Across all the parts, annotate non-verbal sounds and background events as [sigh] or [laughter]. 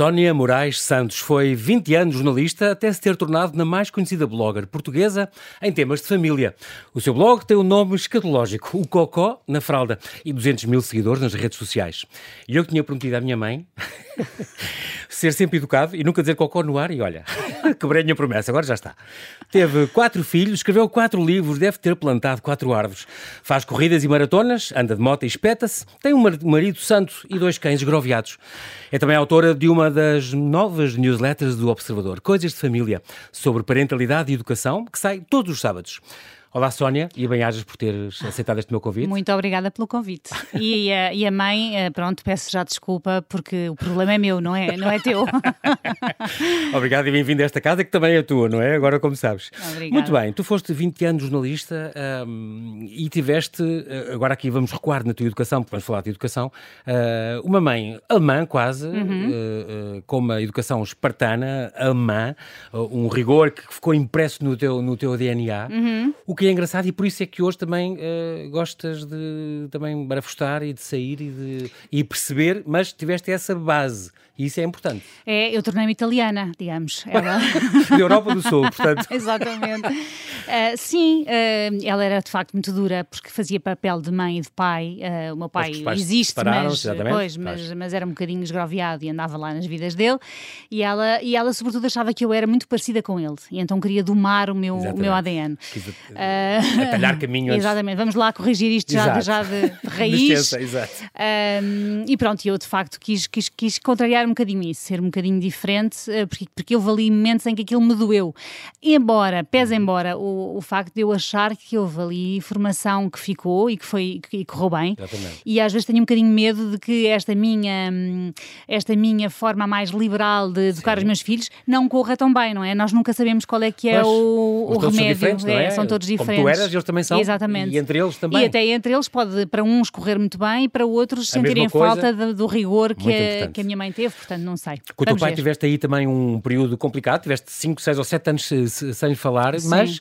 Sónia Moraes Santos foi 20 anos jornalista até se ter tornado na mais conhecida blogger portuguesa em temas de família. O seu blog tem o um nome escatológico, o Cocó na Fralda, e 200 mil seguidores nas redes sociais. E eu que tinha prometido à minha mãe [laughs] ser sempre educado e nunca dizer cocó no ar, e olha, [laughs] quebrei a minha promessa, agora já está. Teve quatro filhos, escreveu quatro livros, deve ter plantado quatro árvores. Faz corridas e maratonas, anda de moto e espeta-se, tem um marido santo e dois cães esgroviados. É também autora de uma das novas newsletters do Observador, Coisas de Família, sobre parentalidade e educação, que sai todos os sábados. Olá, Sónia, e bem-ajas por teres aceitado este meu convite. Muito obrigada pelo convite. E, a, e a mãe, eh, pronto, peço já desculpa porque o problema é meu, não é, não é teu. [laughs] Obrigado e bem-vindo a esta casa que também é tua, não é? Agora, como sabes. Obrigada. Muito bem, tu foste 20 anos jornalista um, e tiveste, eh, agora aqui vamos recuar na tua educação, porque vamos falar de educação, uh, uma mãe alemã quase, uhum. uh, uh, com uma educação espartana, alemã, um rigor que ficou impresso no teu, no teu DNA. Uhum. O que é engraçado e por isso é que hoje também uh, gostas de também barafustar e de sair e de e perceber, mas tiveste essa base e isso é importante. É, eu tornei-me italiana, digamos. Ela... [laughs] da Europa do Sul, portanto. [laughs] Exatamente. Uh, sim, uh, ela era de facto muito dura porque fazia papel de mãe e de pai. Uh, o meu pai existe, mas, pois, mas, mas, era um bocadinho esgroviado e andava lá nas vidas dele. E ela, e ela, sobretudo, achava que eu era muito parecida com ele e então queria domar o meu, o meu ADN. Quis atalhar caminho [laughs] antes. Exatamente, vamos lá corrigir isto já, já de, de raiz. Licença, exato. e pronto, eu de facto quis, quis, quis contrariar um bocadinho isso, ser um bocadinho diferente, eh, porque, porque houve ali momentos em que aquilo me doeu. Embora, pese embora, o, o facto de eu achar que houve ali informação que ficou e que foi que, correu bem. Exatamente. E às vezes tenho um bocadinho medo de que esta minha, esta minha forma mais liberal de educar Sim. os meus filhos não corra tão bem, não é? Nós nunca sabemos qual é que é o, o remédio. São, é, é? são todos diferentes. Como tu eras, eles também são. Exatamente. E entre eles também. E até entre eles pode para uns correr muito bem e para outros a sentirem falta do, do rigor que a, que a minha mãe teve, portanto não sei. Com o teu pai ver. tiveste aí também um período complicado, tiveste 5, 6 ou 7 anos sem falar, Sim. mas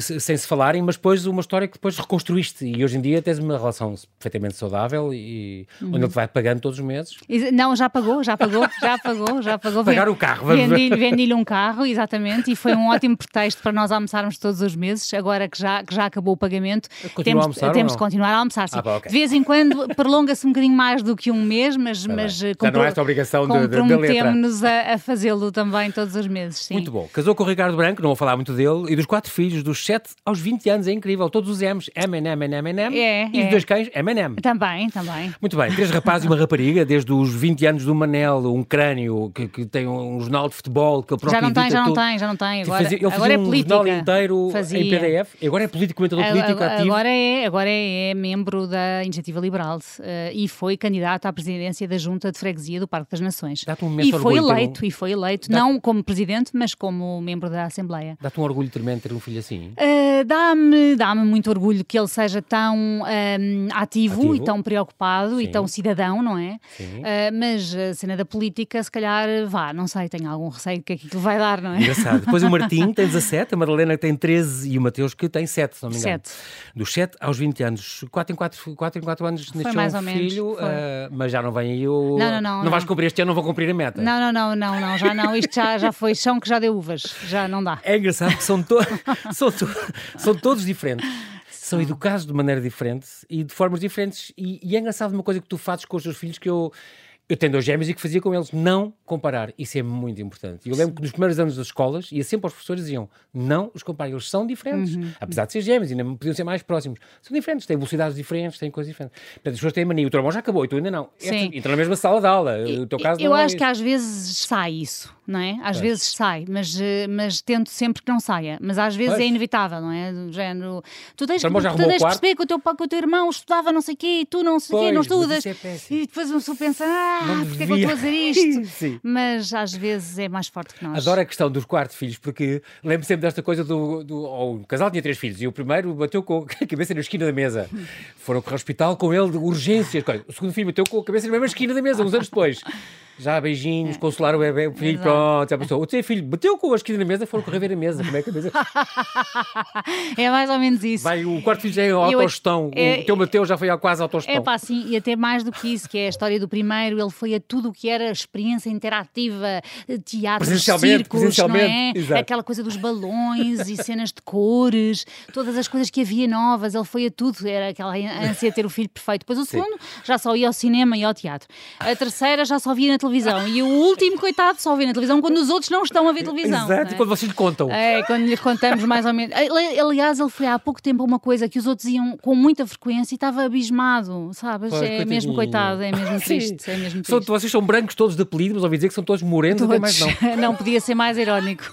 sem se falarem, mas depois uma história que depois reconstruíste e hoje em dia tens uma relação perfeitamente saudável e uhum. onde ele te vai pagando todos os meses. Não, já pagou, já pagou, já pagou, já [laughs] pagou. Pagar o carro, vendi-lhe vendi um carro, exatamente, e foi um ótimo pretexto para nós almoçarmos todos os meses, agora que já, que já acabou o pagamento. Continua temos, a almoçar, temos de continuar a almoçar. Sim. Ah, pá, okay. De vez em quando prolonga-se um bocadinho mais do que um mês, mas, tá mas já compro, não é esta obrigação de, de, de letra. nos a, a fazê-lo também todos os meses. Sim. Muito bom. Casou com o Ricardo Branco, não vou falar muito dele, e dos quatro filhos, dos 7 aos 20 anos, é incrível. Todos os M's, M&M, M&M, é, e os é. dois cães, M&M. Também, também. Muito bem, três rapazes e uma rapariga, desde os 20 anos do Manel, um crânio que, que tem um jornal de futebol, que ele próprio Já não tem, já não tem, já não tem. Agora, fazia, ele agora é um política. jornal inteiro fazia. em PDF, agora é político, comentador político agora, ativo. Agora é, agora é, é membro da Iniciativa Liberal uh, e foi candidato à presidência da Junta de Freguesia do Parque das Nações. Dá-te um e foi eleito, um... e foi eleito, não como presidente, mas como membro da Assembleia. Dá-te um orgulho tremendo ter um filho assim? Uh, dá-me dá muito orgulho que ele seja tão um, ativo, ativo, e tão preocupado Sim. e tão cidadão, não é? Uh, mas a cena da política, se calhar, vá, não sei, tenho algum receio que aquilo vai dar, não é? Engraçado. Depois o Martim [laughs] tem 17, a Madalena tem 13 e o Mateus que tem 7, se não me engano. 7. Dos 7 aos 20 anos. 4 em 4, 4, em 4 anos nasceu mais um filho, uh, mas já não vem aí o... Não, não, não. Não, não vais cumprir este ano, não vou cumprir a meta. Não, não, não, não, não já não. Isto já, já foi chão que já deu uvas, já não dá. É engraçado que são, to [laughs] são, to são todos diferentes são educados de maneira diferente e de formas diferentes. E, e é engraçado uma coisa que tu fazes com os teus filhos que eu. Eu tenho dois gêmeos e que fazia com eles não comparar. Isso é muito importante. Eu lembro que nos primeiros anos das escolas, ia sempre aos professores diziam não os comparem, eles são diferentes. Uhum. Apesar de ser gêmeos, ainda podiam ser mais próximos. São diferentes, têm velocidades diferentes, têm coisas diferentes. Portanto, as pessoas têm mania. O teu irmão já acabou e tu ainda não. Sim. Entra na mesma sala de aula. O teu caso eu não é acho é que às vezes sai isso não é? Às vezes sai, mas, eh, mas tento sempre que não saia. Mas às vezes pois. é inevitável, não é? Do género. Tu tens, tu, tens perceber que o, teu, que o teu irmão estudava não sei o quê e tu não sei o quê, não estudas. É e depois uma pessoa pensa, ah, porque é que eu estou a dizer isto? [laughs] Sim. Mas às vezes é mais forte que nós. Adoro a questão dos quartos filhos, porque lembro sempre desta coisa do. do oh, o casal tinha três filhos e o primeiro bateu com a [laughs] cabeça na esquina da mesa. Foram para o hospital com ele de urgências. O segundo filho bateu com a cabeça na mesma esquina da mesa, uns anos depois já beijinhos, [laughs] é. consolar o bebê, o filho, Exato. pronto, já passou. O teu filho bateu com a esquina na mesa, foram correr ver a mesa. Como é que a mesa. é mais ou menos isso. Vai, o quarto filho já é autogestão. É, o teu Mateus já foi quase autogestão. É pá, sim, e até mais do que isso, que é a história do primeiro, ele ele foi a tudo o que era experiência interativa, teatro, circos, não é? Aquela coisa dos balões e cenas de cores, todas as coisas que havia novas, ele foi a tudo, era aquela ânsia de ter o filho perfeito. Depois o Sim. segundo já só ia ao cinema e ao teatro. A terceira já só via na televisão. E o último, coitado, só vê na televisão quando os outros não estão a ver televisão. Exato, é? quando vocês lhe contam. É, quando lhe contamos mais ou menos. Aliás, ele foi há pouco tempo uma coisa que os outros iam com muita frequência e estava abismado, sabes? Pois, é coitadinho. mesmo coitado, é mesmo [laughs] triste. É mesmo. São, vocês são brancos todos de apelido, mas ouvi dizer que são todos morenos, todos. até mais não. [laughs] não, podia ser mais irónico.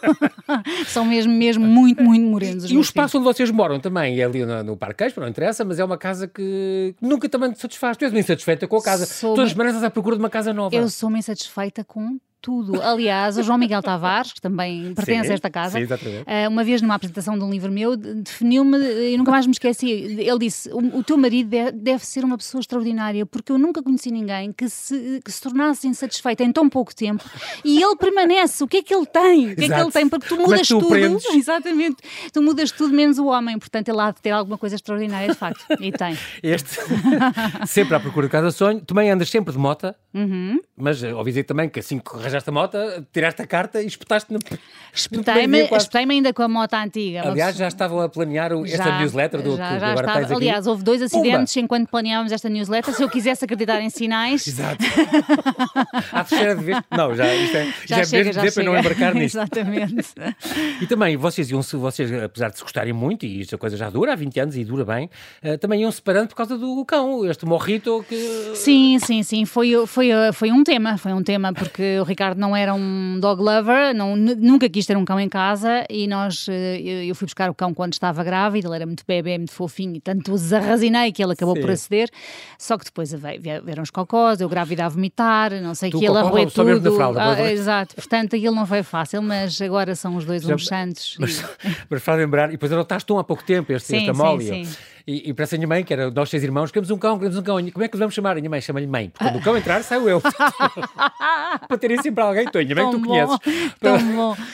[laughs] são mesmo, mesmo muito, muito morenos. E o espaço filhos. onde vocês moram também é ali no, no Parque não interessa, mas é uma casa que nunca também te satisfaz. Tu és bem satisfeita com a casa. Sou Todas as semanas à procura de uma casa nova. Eu sou bem satisfeita com tudo. Aliás, o João Miguel Tavares, que também pertence sim, a esta casa, sim, uh, uma vez numa apresentação de um livro meu, definiu-me, e nunca mais me esqueci, ele disse, o, o teu marido deve, deve, ser uma pessoa extraordinária, porque eu nunca conheci ninguém que se, que se tornasse insatisfeito em tão pouco tempo, e ele permanece, o que é que ele tem? O que Exato. é que ele tem? Porque tu é mudas tu tudo, prendes? [laughs] exatamente, tu mudas tudo menos o homem, portanto ele há de ter alguma coisa extraordinária de facto, e tem. Este, [laughs] sempre à procura de casa sonho, também andas sempre de mota, uhum. mas eh, ouvi dizer também que assim que arranjaste a moto, tiraste a carta e espetaste no. [laughs] Espetei-me espetei ainda com a moto antiga. Aliás, já estavam a planear o, esta já, newsletter do já, já agora estava. Aliás, houve dois acidentes enquanto planeávamos esta newsletter. Se eu quisesse acreditar em sinais. [laughs] Exato. à terceira vez. Não, já, isto é, já, já é chega, mesmo para não embarcar [laughs] nisto. Exatamente. e também, vocês iam vocês, apesar de se gostarem muito, e esta coisa já dura há 20 anos e dura bem, uh, também iam separando por causa do cão, este morrito que. Sim, sim, sim. Foi, foi, foi um tema, foi um tema, porque o Ricardo não era um dog lover, não, nunca quis ter um cão em casa e nós, eh, eu fui buscar o cão quando estava grávida, ele era muito bebê, muito fofinho e tanto o zarrazinei que ele acabou Sim. por aceder, só que depois vieram os cocós, eu grávida a vomitar, não sei o que, ele arroeu tudo. Fralda, ah, exato, portanto aquilo não foi fácil, mas agora são os dois uns santos. Mas, e... [laughs] mas para lembrar, e depois adotaste um há pouco tempo, este, sim, este Amólia. Sim, sim. E, e para a minha mãe, que era nós seis irmãos, queremos um cão, queremos um cão. Como é que vamos chamar? A minha mãe chama-lhe mãe. Porque quando o cão entrar, saio eu. [laughs] para terem sempre alguém, tu, ainda bem que tu bom, conheces. Para,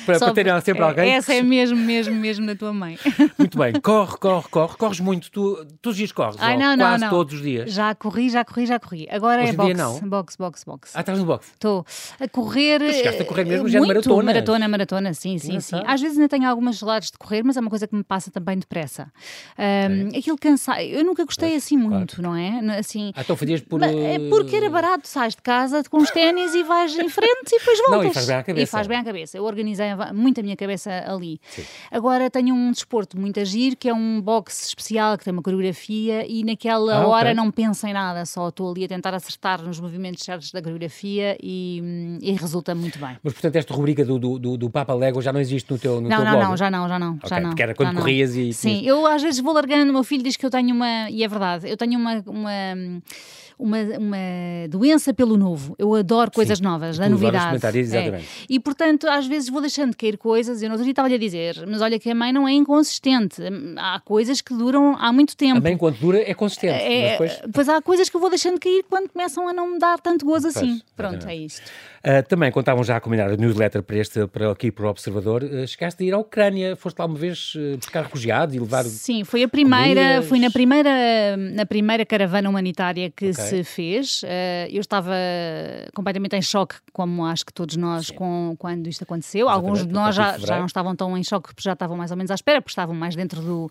para, para terem sempre alguém. Essa é mesmo, mesmo, mesmo na tua mãe. [laughs] Muito bem. Corre, corre, corre. Corres muito. Tu, todos os dias corres. Ai, não, não, quase não. todos os dias. Já corri, já corri, já corri. Agora Hoje é boxe. Não. Boxe, boxe, boxe. Ah, estás no boxe? Estou a correr. Tu chegaste a correr mesmo já maratona. Maratona, maratona, sim, sim, sim. Às vezes ainda tenho algumas geladas de correr, mas é uma coisa que me passa também depressa. Um, é. Aquilo cansar. Eu nunca gostei assim muito, claro. não é? Assim, ah, então fazias por. É porque era barato, sais de casa com os ténis e vais em frente e depois voltas. Não, e faz bem à cabeça. E faz bem à cabeça. Eu organizei muito a minha cabeça ali. Sim. Agora tenho um desporto muito agir, que é um boxe especial, que tem uma coreografia e naquela ah, hora okay. não penso em nada, só estou ali a tentar acertar nos movimentos certos da coreografia e, e resulta muito bem. Mas portanto, esta rubrica do, do, do Papa Lego já não existe no teu, no não, teu não, blog? Não, já não, já não. Okay, já não porque era quando corrias e. Sim, eu às vezes vou largando, o meu filho diz que eu tenho uma e é verdade, eu tenho uma, uma, uma, uma doença pelo novo. Eu adoro coisas Sim, novas, a novidade. É. E portanto, às vezes vou deixando de cair coisas. Eu dia estava-lhe a dizer, mas olha que a mãe não é inconsistente. Há coisas que duram há muito tempo. A mãe, quando dura, é consistente. É, depois... Pois há coisas que eu vou deixando de cair quando começam a não me dar tanto gozo assim. Pronto, é isto. Uh, também, quando estavam já a combinar a newsletter para este, para aqui para o Observador, uh, chegaste a ir à Ucrânia, foste lá uma vez uh, buscar refugiados e levar. Sim, foi a primeira, comidas. fui na primeira, na primeira caravana humanitária que okay. se fez. eu estava completamente em choque, como acho que todos nós, com, quando isto aconteceu. Exatamente, Alguns de nós já, já não estavam tão em choque, porque já estavam mais ou menos à espera, porque estavam mais dentro do,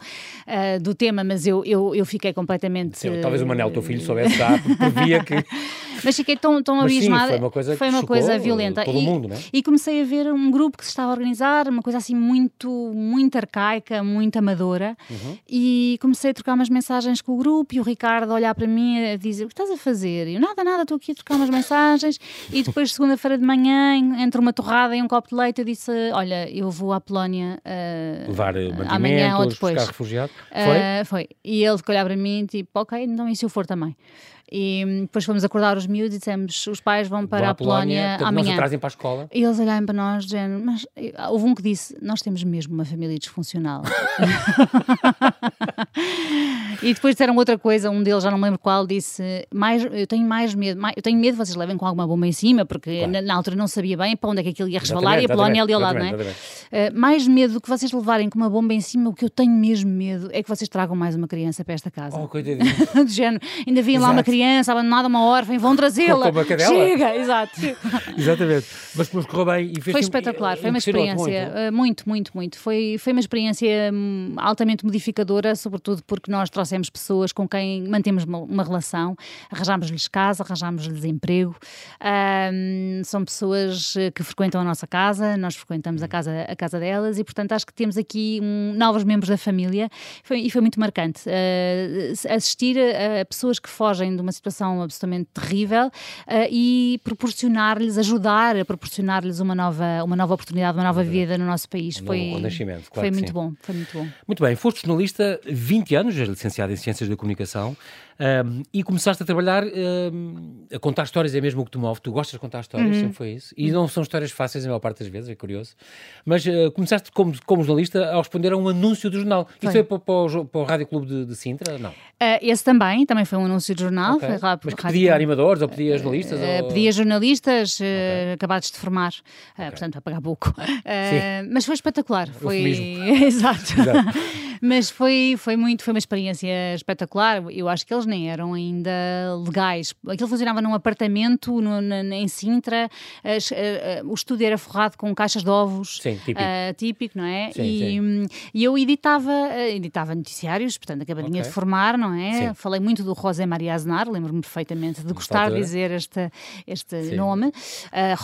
do tema, mas eu, eu, eu fiquei completamente. Sim, talvez o Manel, teu filho, soubesse já, porque via que. [laughs] Mas fiquei tão, tão mas abismada. Sim, foi uma coisa, foi uma coisa violenta. Todo e, mundo, né? e comecei a ver um grupo que se estava a organizar, uma coisa assim muito, muito arcaica, muito amadora. Uhum. E comecei a trocar umas mensagens com o grupo e o Ricardo a olhar para mim a dizer: O que estás a fazer? E eu, nada, nada, estou aqui a trocar umas mensagens. E depois, segunda-feira de manhã, entre uma torrada e um copo de leite, eu disse: Olha, eu vou à Polónia uh, levar amanhã ou depois. Buscar refugiado. Foi? Uh, foi. E ele olhar para mim, tipo, ok, então e se eu for também? E depois fomos acordar os miúdos e dissemos: os pais vão para a Polónia, Polónia amanhã. trazem para a escola. E eles olharam para nós, dizendo: mas houve um que disse: Nós temos mesmo uma família disfuncional. [laughs] e depois disseram outra coisa, um deles, já não me lembro qual, disse: mais, eu tenho mais medo, mais, eu tenho medo que vocês levem com alguma bomba em cima, porque claro. na, na, altura não sabia bem para onde é que aquilo ia resvalar e a Polónia ali ao lado, não é? Uh, mais medo do que vocês levarem com uma bomba em cima, o que eu tenho mesmo medo é que vocês tragam mais uma criança para esta casa. Oh, coitadinho. [laughs] Do género, ainda vinha lá uma criança abandonada, uma órfã, vão trazê-la. Chega, [laughs] exato. [laughs] Exatamente. Mas depois correu bem e fez Foi espetacular, foi uma experiência muito, muito, muito. muito. Foi, foi uma experiência hum, altamente modificadora, sobretudo porque nós trouxemos pessoas com quem mantemos uma, uma relação, arranjámos-lhes casa, arranjámos-lhes emprego. Um, são pessoas eh, que frequentam a nossa casa, nós frequentamos a casa, a casa delas e, portanto, acho que temos aqui um, novos membros da família foi, e foi muito marcante. Uh, assistir a, a, pessoas que fogem de uma situação absolutamente terrível uh, e proporcionar-lhes, ajudar a proporcionar-lhes uma nova, uma nova oportunidade, uma nova vida no nosso país. Um foi, nascimento, claro foi muito sim. bom, foi muito bom. Muito bem, foste jornalista 20 anos, és licenciada em Ciências da Comunicação. Um, e começaste a trabalhar um, a contar histórias, é mesmo o que te move. Tu gostas de contar histórias, uhum. sempre foi isso. E não são histórias fáceis, a maior parte das vezes, é curioso. Mas uh, começaste como, como jornalista a responder a um anúncio do jornal. Foi. Isso foi para, para, o, para o Rádio Clube de, de Sintra? Não. Uh, esse também, também foi um anúncio de jornal. Okay. Foi Mas que pedia animadores ou pedia jornalistas? Uh, ou... Pedia jornalistas okay. acabados de formar, okay. portanto, a pagar pouco. mas foi espetacular. Foi... [laughs] Exato. Exato. Mas foi, foi muito, foi uma experiência espetacular. Eu acho que eles nem eram ainda legais. Aquilo funcionava num apartamento no, na, em Sintra, as, uh, uh, o estúdio era forrado com caixas de ovos. Sim, típico. Uh, típico, não é? Sim, e, sim. e, eu editava, editava noticiários, portanto, acabadinha okay. de formar, não é? Sim. Falei muito do José Maria Aznar, lembro-me perfeitamente de gostar de dizer este, este nome.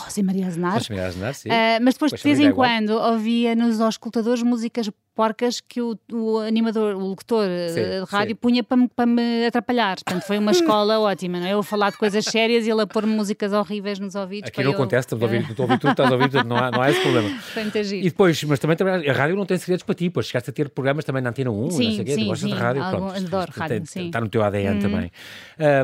José Maria Aznar. José Maria Aznar, sim. mas depois, de vez em quando, ouvia nos auscultadores músicas porcas que o, o animador, o locutor sim, de rádio sim. punha para me, para me atrapalhar. Portanto, foi uma [laughs] escola ótima, não é? Eu a falar de coisas sérias e ele a pôr músicas horríveis nos ouvidos. Aqui não eu... acontece, estamos a ouvir, [laughs] estou a ouvir tudo, estás a ouvir tudo, não há, não há esse problema. Foi muito giro. E depois, mas também, também a rádio não tem segredos para ti, pois chegaste a ter programas também na Antena 1, sim, não sei o quê, sim, tu gostas sim, de rádio, algum, pronto. Adoro rádio, tem, sim. Está no teu ADN hum. também.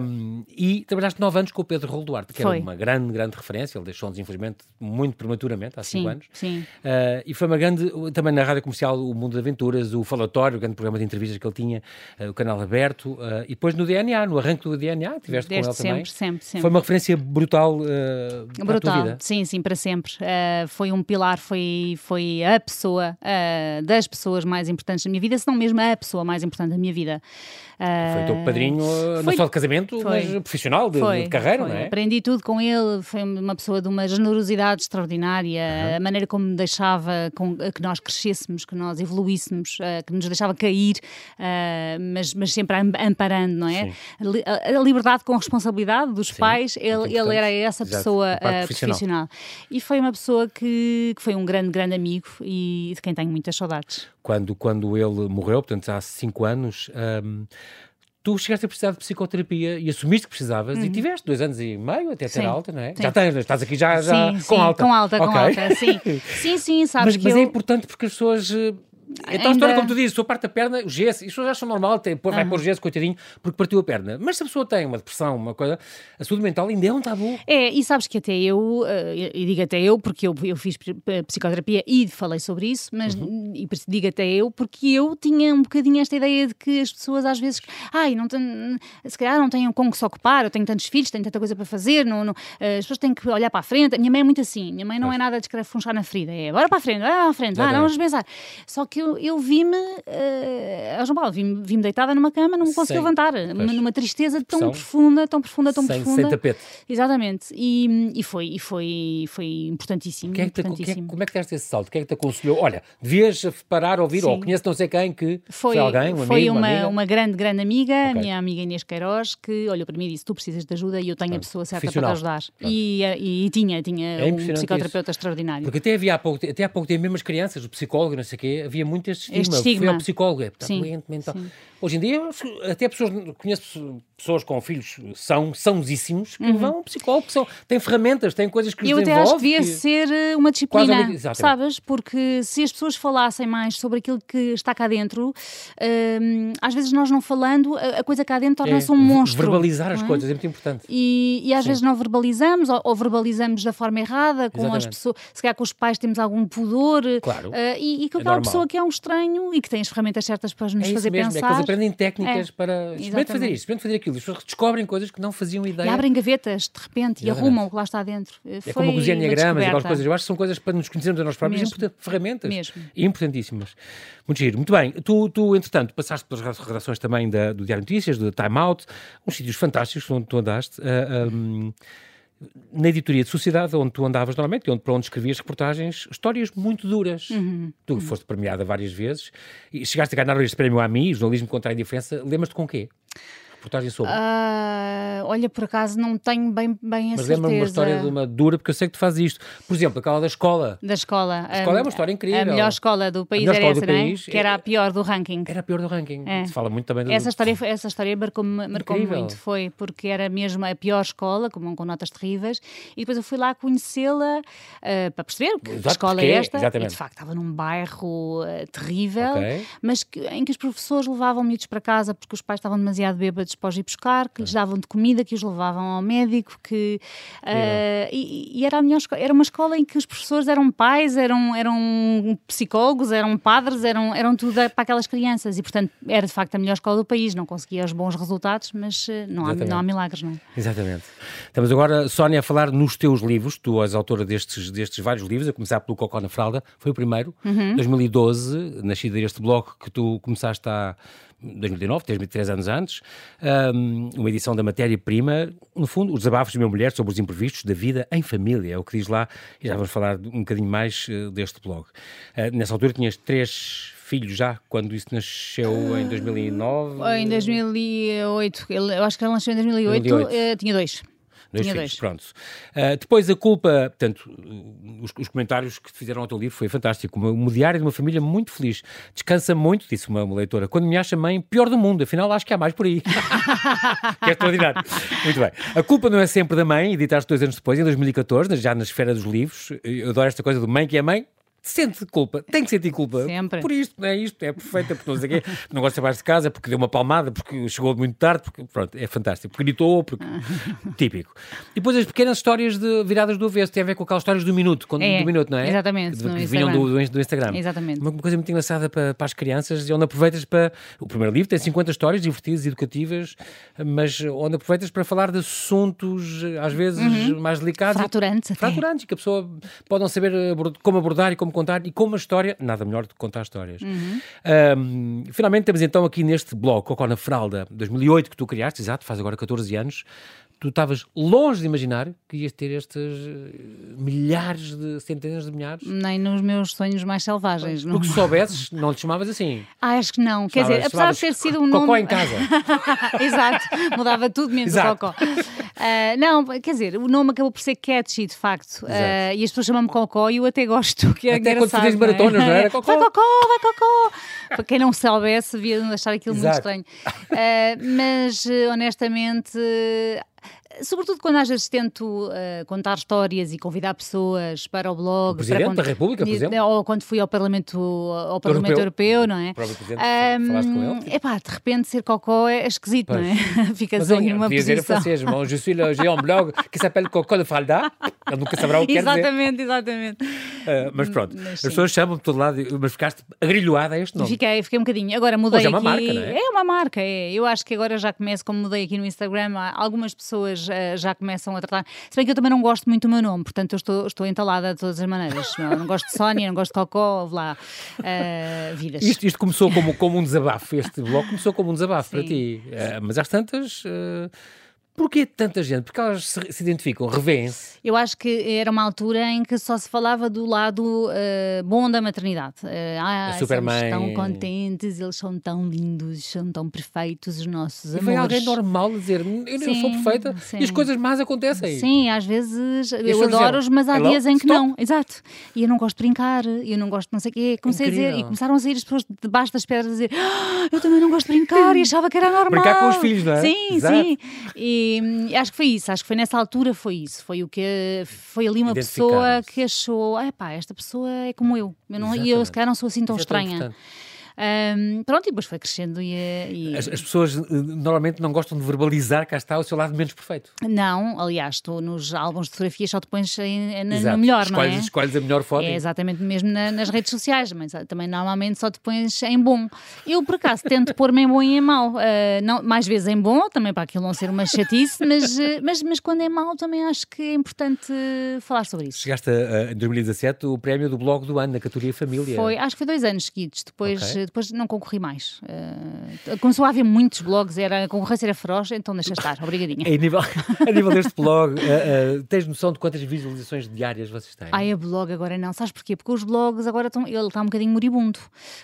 Um, e trabalhaste nove anos com o Pedro Rolo Duarte, que foi. era uma grande, grande referência, ele deixou-nos, infelizmente, muito prematuramente, há cinco anos. Sim. Uh, e foi uma grande, também na rádio comercial, o Mundo de Aventuras, o O grande programa de entrevistas que ele tinha, uh, o canal aberto, uh, e depois no DNA, no arranque do DNA, tiveste Desde com ele sempre, também. Sempre, sempre. Foi uma referência brutal uh, Brutal, sim, sim, para sempre. foi um pilar, foi, foi a pessoa, das pessoas mais importantes da minha vida, se não mesmo a pessoa mais importante da minha vida. foi o teu padrinho, foi, não só de casamento, foi, mas profissional, de, foi, de carreira, não é? Aprendi tudo com ele, foi uma pessoa de uma generosidade extraordinária, uhum. a maneira como me deixava com, que nós crescêssemos, que nós evoluíssemos, que nos deixava cair, mas, mas sempre amparando, não é? A, a, liberdade com responsabilidade dos Sim, pais, ele, ele era essa Exato, pessoa uh, profissional. profissional. E foi uma pessoa que, que foi um grande, grande amigo e de quem tenho muitas saudades. Quando, quando ele morreu, portanto há cinco anos, um, tu chegaste a precisar de psicoterapia e assumiste que precisavas uhum. e tiveste dois anos e meio até ter sim, alta, não é? Sim. Já tens, estás aqui já, já sim, com alta. Com alta, okay. com alta, sim. [laughs] sim, sim, sabes mas, mas é eu... é importante porque as pessoas eh, então a história, como tu dizes, sua parte da perna, o gesso, isso já acham normal, tem, vai uhum. pôr gesso, coitadinho, porque partiu a perna. Mas se a pessoa tem uma depressão, uma coisa, a saúde mental ainda é um tabu. É, e sabes que até eu, uh, e digo até eu, porque eu, eu fiz psicoterapia e falei sobre isso, mas uhum. e digo até eu, porque eu tinha um bocadinho esta ideia de que as pessoas às vezes, ai, não tem, se calhar não têm com que se ocupar, eu tenho tantos filhos, tenho tanta coisa para fazer, não, não, uh, as pessoas têm que olhar para a frente. A minha mãe é muito assim, minha mãe não é nada de escrafunchar na ferida, é bora para a frente, bora para a frente, vá, não vamos pensar. Só que eu, eu vi-me uh, João Paulo, vi-me vi deitada numa cama, não me consegui levantar, pois. numa tristeza tão profunda, tão profunda, tão sem, profunda. Sem tapete. Exatamente. E, e, foi, e foi, foi importantíssimo. É que te, quem, como é que deste esse salto? Quem é que te aconselhou? Olha, devias parar ouvir, ou conheço não sei quem que foi, foi alguém, um Foi amigo, uma, uma, uma, grande, grande amiga, okay. minha amiga Inês Queiroz, que olhou para mim e disse: Tu precisas de ajuda e eu tenho Pronto. a pessoa certa para te ajudar. E, eh, e, e, tinha, tinha é um psicoterapeuta isso. extraordinário. Porque até havia há pouco, até há pouco tempo, mesmo as crianças, o psicólogo, não sei o quê, havia muito este estigma. Este estigma. Foi ao psicólogo, é, está doente mental. Sim. Hoje em dia, até pessoas, conheço pessoas com filhos são sãozíssimos que uhum. vão ao psicólogo, que são, têm ferramentas, têm coisas que Eu até acho que devia que... ser eh, uma disciplina, sabes? Porque se as pessoas falassem mais sobre aquilo que está cá dentro, hum, às vezes nós não falando, a, coisa cá dentro torna-se é, um monstro. Verbalizar é? as coisas é muito importante. E, e às Sim. vezes não verbalizamos, ou, ou, verbalizamos da forma errada, com Exatamente. as pessoas, se calhar com os pais temos algum pudor, claro. uh, e, e com é aquela é pessoa que é um estranho e que tem as ferramentas certas para nos é fazer mesmo, pensar. É aprendem técnicas é, para. Experimente fazer isto, experimente fazer aquilo. As pessoas descobrem coisas que não faziam ideia. E abrem gavetas, de repente, exatamente. e arrumam o que lá está dentro. É Foi como cozinhar diagramas e aquelas coisas. Eu acho que são coisas para nos conhecermos a nós próprios, Mesmo. ferramentas Mesmo. importantíssimas. Muito giro. Muito bem. Tu, tu entretanto, passaste pelas redações também da, do Diário Notícias, do Time Out, uns sítios fantásticos onde tu andaste. Uh, ah, um, na editoria de sociedade, onde tu andavas normalmente, onde, para onde escrevias reportagens, histórias muito duras. Uhum. Tu uhum. foste premiada várias vezes e chegaste a ganhar este prémio a mim, jornalismo contra a indiferença. Lembras-te com quê? Reportagem sobre? Uh, olha, por acaso não tenho bem, bem a Mas certeza. Mas lembra-me uma história de uma dura, porque eu sei que tu fazes isto. Por exemplo, aquela da escola. Da escola. A escola é uma história incrível. A melhor escola do país era essa, não é? Que era a pior do ranking. Era a pior do ranking. É. Se fala muito também do... Essa história, essa história marcou-me marcou muito, foi porque era mesmo a pior escola, com, com notas terríveis, e depois eu fui lá conhecê-la uh, para perceber que Exato, escola é esta. Exatamente. E de facto estava num bairro uh, terrível, okay. mas que, em que os professores levavam miúdos para casa porque os pais estavam demasiado bêbados para ir buscar, que lhes davam de comida, que os levavam ao médico, que uh, e, e, era a melhor era uma escola em que os professores eram pais, eram, eram psicólogos, eram padres, eram, eram tudo para aquelas crianças e portanto era de facto a melhor escola do país, não conseguia os bons resultados, mas eh, não há, não há milagres, não. Exatamente. Estamos agora, Sónia, a falar nos teus livros, tu és autora destes, destes vários livros, a começar pelo Cocó na Fralda, foi o primeiro, uhum. 2012, nascido deste blog que tu começaste a 2009, tens 3 anos antes, uma edição da matéria-prima, no fundo, os desabafos de uma mulher sobre os imprevistos da vida em família, é o que diz lá, e já vamos falar um bocadinho mais uh, deste blog. Uh, nessa altura tinhas três filhos já, quando isso nasceu em 2009? Em 2008, eu acho que ela nasceu em 2008, 2008. Uh, tinha dois. Dois Tinha filhos, dois. pronto. Uh, depois a culpa, portanto, os, os, comentários que fizeram ao teu livro foi fantástico. Uma, uma diário de uma família muito feliz. Descansa muito, disse uma, uma, leitora. Quando me acha mãe, pior do mundo. Afinal, acho que há mais por aí. [laughs] que é extraordinário. Muito bem. A culpa não é sempre da mãe, editaste dois anos depois, em 2014, já na esfera dos livros. Eu adoro esta coisa do mãe que é mãe, sente culpa, tem que sentir culpa Sempre. por isto, não é isto, é perfeita, porque não sei quê, não gosta de trabalhar de casa, porque deu uma palmada, porque chegou muito tarde, porque pronto, é fantástico, porque gritou, porque [laughs] típico. E depois as pequenas histórias de viradas do avesso, tem a ver com aquelas histórias do minuto, quando, é, do minuto, não é? Exatamente. Que, que vinham do, do, Instagram. Exatamente. Uma coisa muito engraçada para, para as crianças, onde aproveitas para. O primeiro livro tem 50 histórias divertidas, educativas, mas onde aproveitas para falar de assuntos, às vezes, uhum. mais delicados. Fraturantes. Fraturantes, que a pessoa pode não saber como abordar e como contar e como a história, nada melhor do que contar histórias. Uhum. Um, finalmente temos então aqui neste blog, Cocó na Fralda, 2008, que tu criaste, exato, faz agora 14 anos, tu estavas longe de imaginar que ias ter estes eh, milhares de, centenas de milhares? Nem nos meus sonhos mais selvagens. Porque se soubesses, não te chamavas assim. Ah, acho que não. Quer dizer, apesar de ter sido um nome... Cocó em casa. [laughs] Exato, mudava tudo menos Exato. o Cocó. Uh, não, quer dizer, o nome acabou por ser catchy, de facto. Uh, e as pessoas chamam-me Cocó e eu até gosto. Que é até quando fazes maratonas, não, é? era? Cocó. Vai Cocó, vai Cocó. Para quem não soubesse, devia achar aquilo Exato. muito estranho. Uh, mas, honestamente sobretudo quando às vezes tento uh, contar histórias e convidar pessoas para o blog. O Presidente para da República, por exemplo? Ou quando fui ao Parlamento, ao Parlamento Europeu. Europeu não é? O próprio Presidente, um, falaste com ele? Epá, de repente ser cocó é esquisito, pois. não é? Ficas ali numa posição. dizer francês, bom, je suis le géant blog que s'appelle Cocó de Falda. Ele nunca saberá o que exatamente, dizer. Exatamente, exatamente. Uh, mas pronto, mas, as pessoas chamam de todo lado, mas ficaste agrilhoada a este nome. Fiquei, fiquei um bocadinho. Agora mudei Hoje é uma aqui. marca, não é? É uma marca, é. Eu acho que agora já começo, como mudei aqui no Instagram, algumas pessoas uh, já começam a tratar. Se bem que eu também não gosto muito do meu nome, portanto eu estou, estou entalada de todas as maneiras. Não, não gosto de Sónia, não gosto de Cocó, lá, uh, vidas. Isto, isto, começou como, como um desabafo, este bloco começou como um desabafo Sim. para ti. Uh, mas às tantas. Porquê tanta gente? Porque elas se, se identificam, revêem-se? Eu acho que era uma altura em que só se falava do lado uh, bom da maternidade. Uh, ah, Superman. tão contentes, eles são tão lindos, são tão perfeitos, os nossos e amores. E alguém normal dizer, eu não sou perfeita sim. e as coisas más acontecem. Sim, às vezes eu adoro-os, mas há dias em que stop. não. Exato. E eu não gosto de brincar, eu não gosto de não sei o quê. Comecei Incrível. a dizer, e começaram a sair as pessoas debaixo das pedras a dizer, ah, eu também não gosto de brincar e achava que era normal. Brincar com os filhos, não é? Sim, Exato. sim. E, e acho que foi isso, acho que foi nessa altura foi isso. Foi o que foi ali uma pessoa que achou, ah, pá, esta pessoa é como eu. eu não, e eu se calhar não sou assim tão isso estranha. Um, pronto, e depois foi crescendo e... e... As, as, pessoas eh, normalmente não gostam de verbalizar, cá está o seu lado menos perfeito. Não, aliás, tu nos álbuns de fotografias só te pões no melhor, escolhes, não é? Escolhes a melhor foto. É exatamente mesmo na, nas redes sociais, mas ah, também normalmente só te pões em bom. Eu, por acaso, tento pôr-me em bom e em mau. Uh, não, mais vezes em bom, também para aquilo não ser uma chatice, mas, uh, mas, mas quando é mau também acho que é importante falar sobre isso. Chegaste a, em 2017 o prémio do blog do ano na categoria Família. Foi, acho que foi dois anos seguidos. Depois, okay. Depois não concorri mais. Uh, começou a haver muitos blogs, era, a concorrência era feroz, então deixa estar. [laughs] Obrigadinha. a, nível, a nível deste blog, tens noção de quantas visualizações diárias vocês têm? Ai, a blog agora não. Sabes porquê? Porque os blogs agora estão. Ele está um bocadinho moribundo.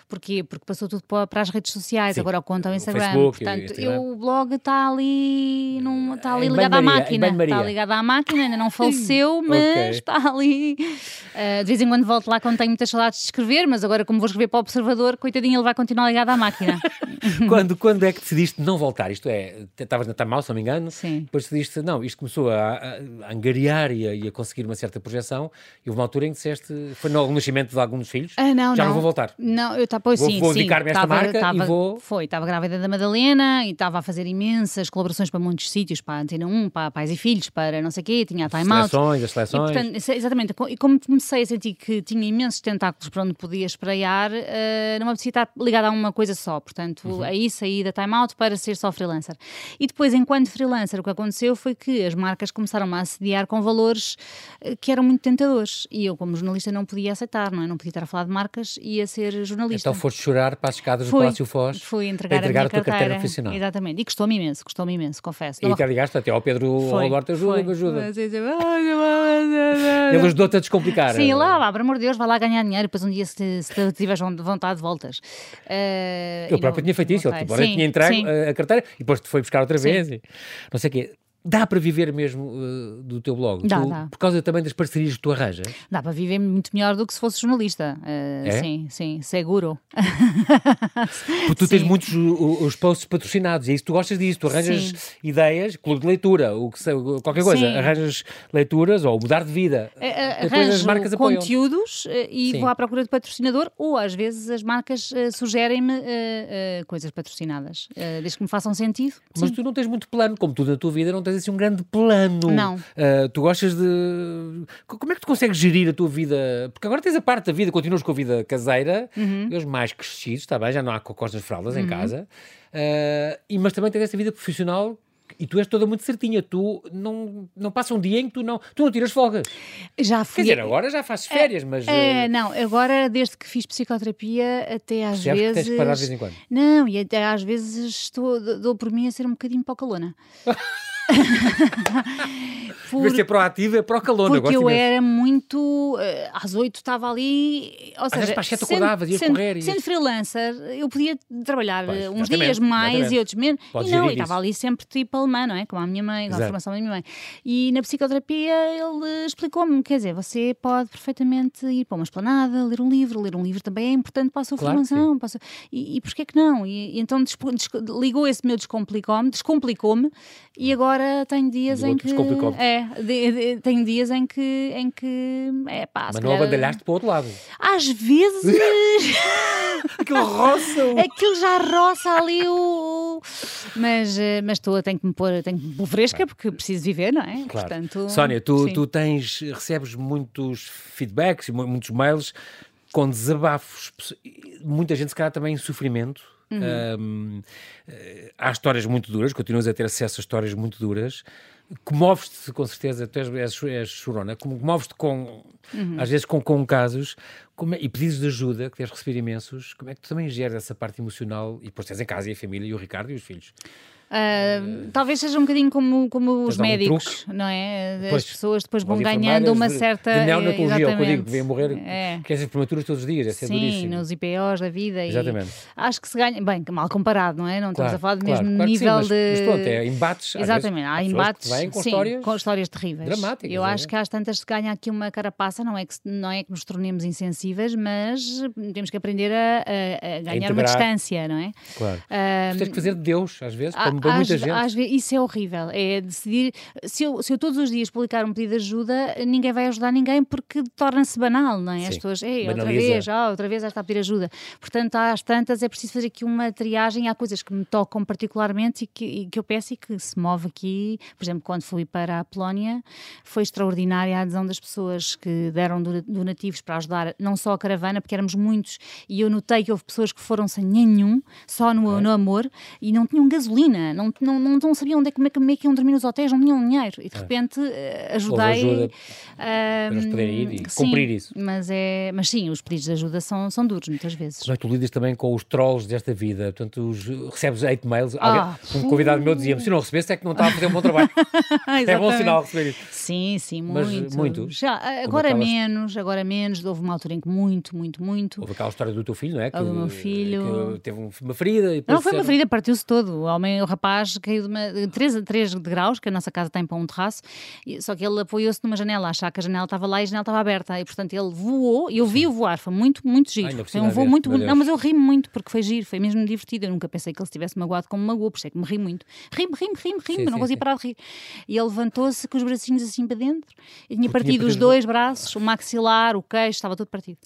Porquê? Porque passou tudo para as redes sociais, Sim. agora o conta ao Instagram. Facebook, Portanto, eu, o blog está ali, num, está ali ligado à máquina. Está ligado à máquina, ainda não [laughs] faleceu, mas okay. está ali. Uh, de vez em quando volto lá quando tenho muitas saudades de escrever, mas agora, como vou escrever para o Observador, coitadinho, ele vai continuar ligado à máquina. [laughs] quando, quando é que decidiste não voltar? Isto é, estavas na Tamal, se não me engano, Sim. depois decidiste, não, isto começou a, a angariar e a, e a, conseguir uma certa projeção, e houve uma altura em que disseste, foi no nascimento de algum dos filhos? Ah, não, já não. não vou voltar. Não, eu tá, pois, vou, sim, vou dedicar-me a esta tava, marca tava, e vou. Foi, estava grávida da Madalena e estava a fazer imensas colaborações para muitos sítios, para a Antena 1, para Pais e Filhos, para não sei o quê, tinha a Time Out. Seleções, as seleções. E, portanto, exatamente, e como comecei a sentir que tinha imensos tentáculos para onde podia espraiar, uh, não me apetecia estar ligada a uma coisa só. Portanto, uhum. aí saí da Time Out para ser só freelancer. E depois, enquanto freelancer, o que aconteceu foi que as marcas começaram a assediar com valores uh, que eram muito tentadores. E eu, como jornalista, não podia aceitar, não é? Não podia estar a falar de marcas e a ser jornalista. Então foste chorar para as escadas do Palácio Foz. Fui entregar, entregar a, a tua carteira, carteira profissional. Exatamente. E custou-me imenso, custou-me imenso, confesso. E até ligaste até ao Pedro Alberto, ajuda, ajuda. Ele ajudou-te a descomplicar. Sim, lá, pelo amor de Deus, vai lá ganhar dinheiro, depois um dia se, se tiveres vontade, voltas. Uh, eu próprio não, tinha feito isso, ele tipo, tinha entregue a carteira e depois te foi buscar outra vez. E, não sei o quê dá para viver mesmo uh, do teu blog? Dá, tu, dá. Por causa também das parcerias que tu arranjas? Dá para viver muito melhor do que se fosse jornalista. Uh, é? Sim, sim, seguro. [laughs] Porque tu sim. tens muitos os posts patrocinados e é isso tu gostas disso. Tu arranjas sim. ideias, clube de leitura, o que, qualquer coisa. Sim. Arranjas leituras ou mudar de vida. Uh, Depois as marcas apoiam. conteúdos e vou à procura de patrocinador ou às vezes as marcas sugerem-me coisas patrocinadas. desde que me façam sentido. Mas tu não tens muito plano, como tudo na tua vida, não tens assim um grande plano. Não. Uh, tu gostas de. Como é que tu consegues gerir a tua vida? Porque agora tens a parte da vida, continuas com a vida caseira, uhum. os mais crescidos, está bem, já não há cocós nas fraldas uhum. em casa. Uh, e, mas também tens essa vida profissional e tu és toda muito certinha, tu não, não passa um dia em que tu não, tu não tiras folgas. Já fui. Quer dizer, agora já fazes férias, é, mas. É, uh... não, agora desde que fiz psicoterapia, até às vezes. Que tens de parar de vez em quando. Não, e até às vezes estou, dou por mim a ser um bocadinho calona. [laughs] Por, Em vez de ser proativo, é pro calor. Porque eu era muito. Uh, às oito estava ali. Ou seja, para as sete acordavas, ias correr. E... Sendo freelancer, eu podia trabalhar pois, eh, uns dias mais exatamente. e outros menos. Podes e não, estava ali sempre tipo alemã, não é? Como a minha mãe, com a formação da minha mãe. E na psicoterapia ele explicou-me: quer dizer, você pode perfeitamente ir para uma esplanada, ler um livro. Ler um livro também é importante para a sua claro formação. Para sua... E, e porquê que não? E, e então ligou esse meu descomplicou-me, descomplicou-me e agora tenho dias em que. É, de, de, tenho dias em que. Em que é, pá, Mas não abadalhaste para o outro lado. Às vezes. [laughs] Aquilo roça. O... Aquilo já roça ali o. Mas, eh, mas tu tenho que me pôr, tenho que me pôr fresca porque preciso viver, não é? Claro. Portanto, Sónia, tu, tu tens, recebes muitos feedbacks e muitos mails com desabafos. Muita gente, se calhar, também em sofrimento Uhum. Um, eh, há histórias muito duras, continuas a ter acesso a histórias muito duras. Comoves-te, com certeza, tu és, és, és chorona, comoves-te com, uhum. às vezes com, com casos como é, e pedidos de ajuda, que deves receber imensos. Como é que tu também geres essa parte emocional e depois tens em casa e a família e o Ricardo e os filhos? Uh, talvez seja um bocadinho como, como os médicos, não é? As pessoas depois vão ganhando uma certa. De neonatologia, o que eu digo, que vêm morrer, é. que essas prematuras todos os dias, é Sim, nos IPOs da vida. Exatamente. acho que se ganha, bem, mal comparado, não é? Não estamos a falar do claro, mesmo claro nível sim, de. Mas, pronto, é embates. Exatamente, há, há embates. Que com, sim, histórias com histórias terríveis. Dramáticas. Eu é? acho que às tantas se ganha aqui uma carapaça, não é que, não é que nos tornemos insensíveis, mas temos que aprender a, a, a ganhar a uma distância, não é? Claro. Um, tens que fazer de Deus, às vezes, como para muita gente. Às vezes, isso é horrível. É decidir. Se eu, se eu todos os dias publicar um pedido de ajuda, ninguém vai ajudar ninguém porque torna-se banal, não é? Sim. As pessoas, ei, outra vez, oh, outra vez esta a pedir ajuda. Portanto, às tantas é preciso fazer aqui uma triagem. Há coisas que me tocam particularmente e que, e que eu peço e que se move aqui. Por exemplo, quando fui para a Polónia, foi extraordinária a adesão das pessoas que deram donativos para ajudar não só a caravana, porque éramos muitos, e eu notei que houve pessoas que foram sem nenhum, só no, é. no amor, e não tinham gasolina, não, não, não, não sabiam onde é, como, é, como é que iam dormir nos hotéis, não tinham dinheiro. E de é. repente uh, ajudei. ajuda para eles poderem ir e sim, cumprir isso. Mas, é, mas sim, os pedidos de ajuda são, são duros muitas vezes. Mas tu lidas também com os trolls desta vida, portanto, os, recebes hate mails. Ah, alguém, um convidado meu dizia-me: se não recebesse, é que não estava a fazer um bom trabalho. [laughs] [laughs] é bom sinal receber isso. Sim, sim, muito. Mas, muito. Já, agora aquelas... menos, agora menos. Houve uma altura em que muito, muito, muito. Houve aquela história do teu filho, não é? Que, o meu filho. Que teve uma ferida. E não, foi uma ferida, partiu-se todo. O homem, o rapaz caiu de uma, 3, 3 degraus, que a nossa casa tem para um terraço, só que ele apoiou-se numa janela, achar que a janela estava lá e a janela estava aberta. E portanto ele voou, e eu vi-o voar, foi muito, muito giro. Ai, foi um voo muito bonito. Não, mas eu ri muito porque foi giro, foi mesmo divertido. Eu nunca pensei que ele estivesse magoado como magoou, por isso é que me ri muito. Ri-me, ri-me, ri-me, ri-me, não conseguia parar de rir. E ele levantou-se com os bracinhos assim para dentro e tinha partido os dois braços, o maxilar, o queixo, estava todo partido.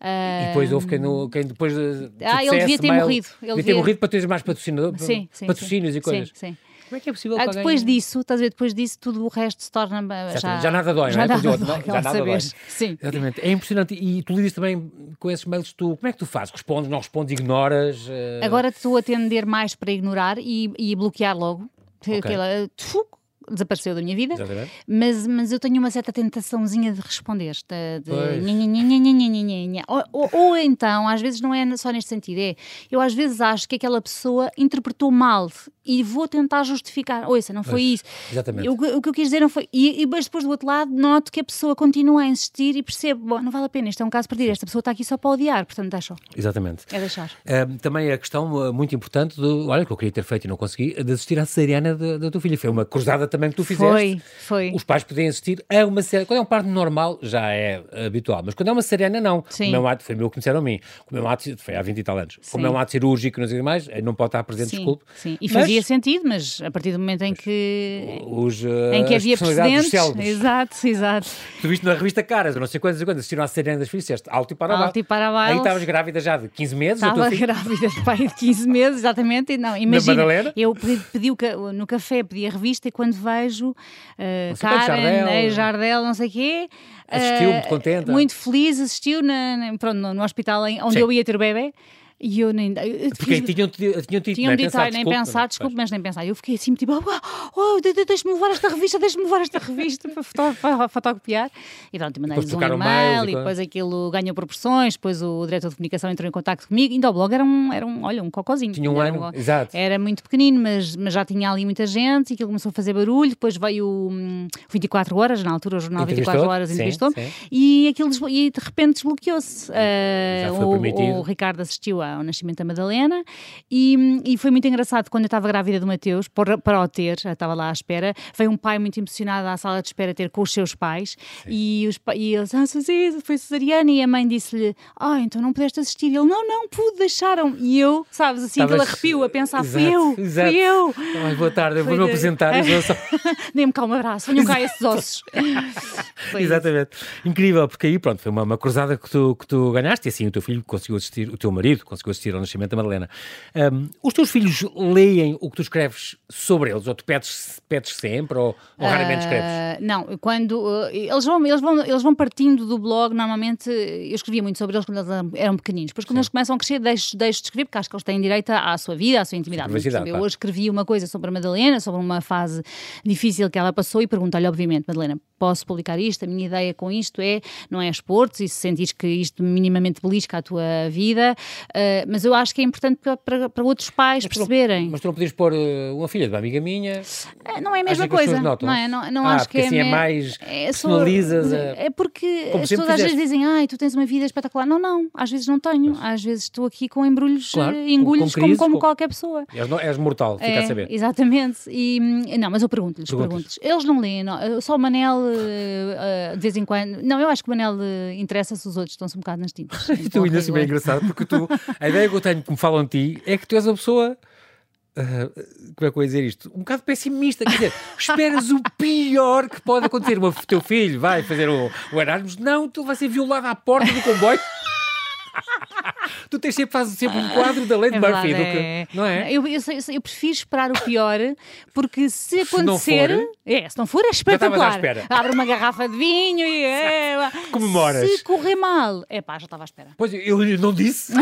E depois houve quem, no, quem depois. Ah, ele devia ter morrido. Ele devia ter morrido para teres mais patrocinador, sim, sim, patrocínios sim, e coisas. Sim, sim. Como é que é possível ah, Depois disso, estás a ver, depois disso, tudo o resto se torna. Já, já nada dói, já não é? Nada dói, já nada dói. Sim. Exatamente. É impressionante. E tu lidas também com esses mails, tu, como é que tu fazes? Respondes, não respondes, ignoras? Uh... Agora estou a tender mais para ignorar e, e bloquear logo. Okay. Aquela, desapareceu da minha vida, mas, mas eu tenho uma certa tentaçãozinha de responder. De, de ou, ou, ou, então, às vezes não é só neste sentido, é eu às vezes acho que aquela pessoa interpretou mal e vou tentar justificar. Ouça, não foi pois, isso. Exatamente. Eu, o que eu quis dizer não foi. E, e mas depois do outro lado noto que a pessoa continua a insistir e percebo, bom, não vale a pena, isto é um caso perdido, esta pessoa está aqui só para odiar, portanto deixa. Exatamente. É deixar. Uh, também a questão uh, muito importante do, olha, que eu queria ter feito e não consegui, de assistir à cesariana da tua filha. Foi uma cruzada também que tu fizeste. Foi, foi. Os pais podem assistir a uma série. Quando é um parto normal, já é habitual, mas quando é uma cesariana, não. Sim. Como é um ato, foi meu que me disseram a mim. Como é um ato, foi há 20 e tal anos. Sim. Como é um ato cirúrgico, não sei mais, não pode estar presente, sim, desculpe. Sim, e fazia mas, sentido, mas a partir do momento em que, os, uh, em que havia precedentes. Exato, exato. Tu viste na revista Caras, não sei quantas e quantas, assistiram à Serena das Filhas, disseste alto e para Alto e para baixo. Aí estavas grávida já de 15 meses? Estava grávida de pai de 15 meses, exatamente. E não, imagina, eu pedi, pedi o, no café, pedi a revista e quando vejo uh, Karen, Jardel, Jardel, não sei o quê. Assistiu, muito contente. Muito feliz, assistiu na, na pronto, no, no hospital em, onde Sim. eu ia ter o bebê. E eu nem. Eu Porque fiz, tinham, tinham dito, tinham dito, pensar, nem pensar, desculpe, mas nem pensar. Eu fiquei assim, tipo, oh, oh deixa-me levar esta revista, deixa-me levar esta revista para, fotocopiar. E pronto, mandei-lhes um e-mail e depois aquilo ganhou proporções. Depois o diretor de comunicação entrou em contato comigo. Ainda o blog era um, era um olha, um cocozinho. Tinha um ano, exato. Era muito pequenino, mas, mas já tinha ali muita gente e aquilo começou a fazer barulho. Depois veio o um, 24 Horas, na altura, o jornal 24 Horas entrevistou-me. E aquilo e de repente desbloqueou-se. Uh, o, o Ricardo assistiu ao nascimento da Madalena e, e foi muito engraçado quando eu estava grávida do Mateus, para, para o ter, estava lá à espera, veio um pai muito emocionado à sala de espera ter com os seus pais, e, os, e eles, ah, foi cesariana, e a mãe disse-lhe, ah, então não pudeste assistir, e ele, não, não, pude, deixaram, e eu, sabes, assim, Estavas... aquele arrepio a pensar, exato, fui eu, exato. fui eu. Ai, boa tarde, eu vou-me apresentar. Só... [laughs] Dê-me cá um abraço, venham cá esses ossos. [laughs] Exatamente. Incrível, porque aí, pronto, foi uma, uma cruzada que tu, que tu ganhaste, e assim o teu filho conseguiu assistir, o teu marido conseguiu assistir ao nascimento da Madalena. Um, os teus filhos leem o que tu escreves sobre eles? Ou tu pedes, pedes sempre? Ou, ou raramente escreves? Uh, não, quando. Uh, eles, vão, eles, vão, eles vão partindo do blog, normalmente. Eu escrevia muito sobre eles quando eles eram pequeninos. Depois, quando Sim. eles começam a crescer, deixo, deixo de escrever, porque acho que eles têm direito à sua vida, à sua intimidade. Mas, eu hoje escrevi uma coisa sobre a Madalena, sobre uma fase difícil que ela passou, e pergunto-lhe, obviamente, Madalena, posso publicar isto, a minha ideia com isto é, não é esportes, e se sentires que isto minimamente belisca a tua vida, uh, mas eu acho que é importante para, para, para outros pais mas perceberem. Tu mas tu não podias pôr uh, uma filha de uma amiga minha? Uh, não é a mesma coisa. Não, é? não, não ah, acho que é, assim é mais é, personalizas. Sou, é porque as pessoas às vezes dizem, ai, tu tens uma vida espetacular. Não, não, às vezes não tenho. Às vezes estou aqui com embrulhos, claro, engulhos com, com como, como com... qualquer pessoa. És, és mortal, fica é, a saber. Exatamente. E, não, mas eu pergunto-lhes, pergunto Eles não leem, não, só o Manel uh, de vez em quando. Não, eu acho que o Manel uh, interessa-se os outros, estão-se um bocado nas tintas. [laughs] tu ainda assim bem engraçado, porque tu, a ideia que eu tenho que me falam de ti é que tu és a pessoa. Uh, como é que eu ia dizer isto? Um bocado pessimista, quer dizer, [laughs] esperas o pior que pode acontecer. O teu filho vai fazer o, o Erasmus, não, tu vai ser violado à porta do comboio. Tu tens sempre, fazes sempre um quadro da lei de é Murphy, do que, é. não é? Eu, eu, eu, prefiro esperar o pior, porque se acontecer, se for, é, se não for é espetacular. Abre uma garrafa de vinho e é, comemoras. Se correr mal, é pá, já estava à espera. Pois eu não disse.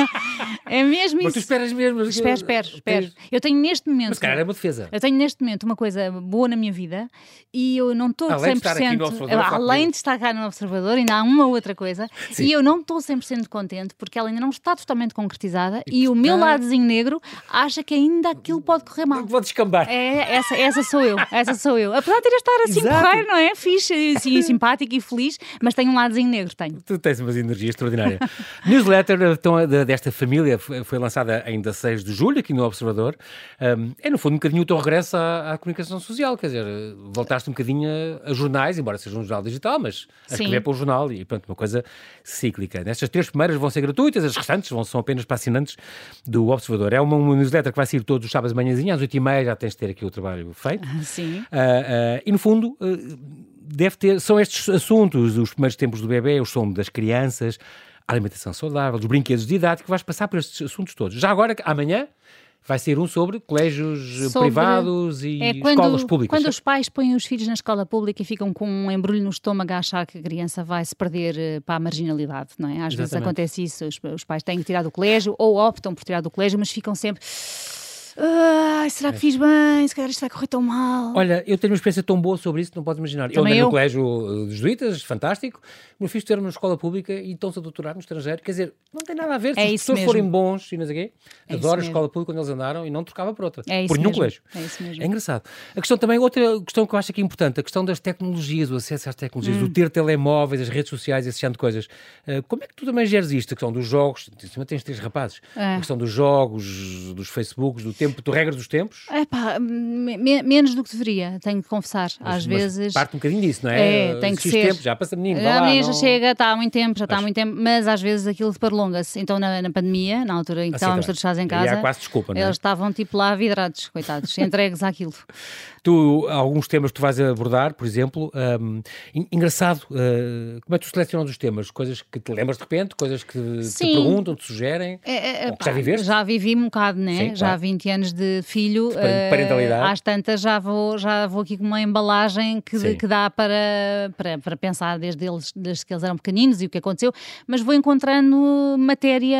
[laughs] é mesmo Mas isso. tu esperas mesmo. Espero, espero, espero. Eu tenho neste momento. Mas cara, é uma defesa. Eu tenho neste momento uma coisa boa na minha vida e eu não estou 100%. Além de estar aqui no observador, além de estar cá no observador, ainda há uma outra coisa. Sim. E eu não estou 100% contente porque ela ainda não está totalmente concretizada e, e o meu ladozinho negro acha que ainda aquilo pode correr mal. Vou descambar. É, essa, essa sou eu, essa sou eu. Apesar de ter estar assim porreiro, não é? Fixe, assim, [laughs] simpático e feliz, mas tenho um ladozinho negro, tenho. Tu tens uma energia extraordinária. [laughs] Newsletter então, desta família foi lançada ainda 6 de julho, aqui no Observador. Um, é, no fundo, um bocadinho o teu regresso à, à, comunicação social, quer dizer, voltaste um bocadinho a, a jornais, embora seja um jornal digital, mas a escrever para o jornal e, pronto, uma coisa cíclica. Nestas três primeiras vão ser gratuitas, as restantes vão, são apenas para assinantes do Observador. É uma, uma newsletter que vai sair todos os sábados de manhãzinha, às 8h30 já tens de ter aqui o trabalho feito. Sim. Uh, uh, e no fundo, uh, deve ter, são estes assuntos, os primeiros tempos do bebê, o som das crianças, a alimentação saudável, os brinquedos didáticos, vais passar por estes assuntos todos. Já agora, amanhã, vai ser um sobre colégios sobre... privados e é quando, escolas públicas. Quando os pais põem os filhos na escola pública e ficam com um embrulho no estômago a achar que a criança vai se perder eh, para a marginalidade, não é? Às Exatamente. vezes acontece isso, os, os pais têm que tirar do colégio ou optam por tirar do colégio, mas ficam sempre Ai, será que fiz bem? Se calhar isto vai correr tão mal. Olha, eu tenho uma experiência tão boa sobre isso, não podes imaginar. Também eu andei no colégio dos jesuítas, fantástico. Meu filho esteve numa escola pública e estão-se a doutorar no estrangeiro. Quer dizer, não tem nada a ver. Se é as pessoas mesmo. forem bons e não sei o quê, é adoro a escola pública quando eles andaram e não trocava por outra. É por nenhum colégio. É isso mesmo. É engraçado. A questão também, outra questão que eu acho aqui importante, a questão das tecnologias, o acesso às tecnologias, hum. o ter telemóveis, as redes sociais, esse tipo de coisas. Uh, como é que tu também geres isto? A questão dos jogos, em cima tens três rapazes. É. A questão dos jogos, dos Facebooks, do tempo, do regra dos tempos? É pá, me, menos do que deveria, tenho que confessar. Mas, Às mas vezes. Parte um bocadinho disso, não é? É, tem que ser. Tempo, já passa menino, já, lá, já chega, está há muito tempo, já está há muito tempo, mas às vezes aquilo prolonga-se. Então na, na, pandemia, na altura em que assim, estávamos tá fechados em casa, quase desculpa, não é? eles estavam tipo lá vidrados, coitados, [laughs] entregues àquilo. Tu, alguns temas que tu vais abordar, por exemplo, um, engraçado, uh, como é que tu selecionas os temas? Coisas que te lembras de repente, coisas que Sim. te perguntam, te sugerem? É, é, pá, já viveste? Já vivi um bocado, né? Sim, já há 20 anos de filho. De parentalidade. Uh, às tantas já vou, já vou aqui com uma embalagem que, que dá para, para, para pensar desde, eles, desde que eles eram pequeninos e o que aconteceu, mas vou encontrando matéria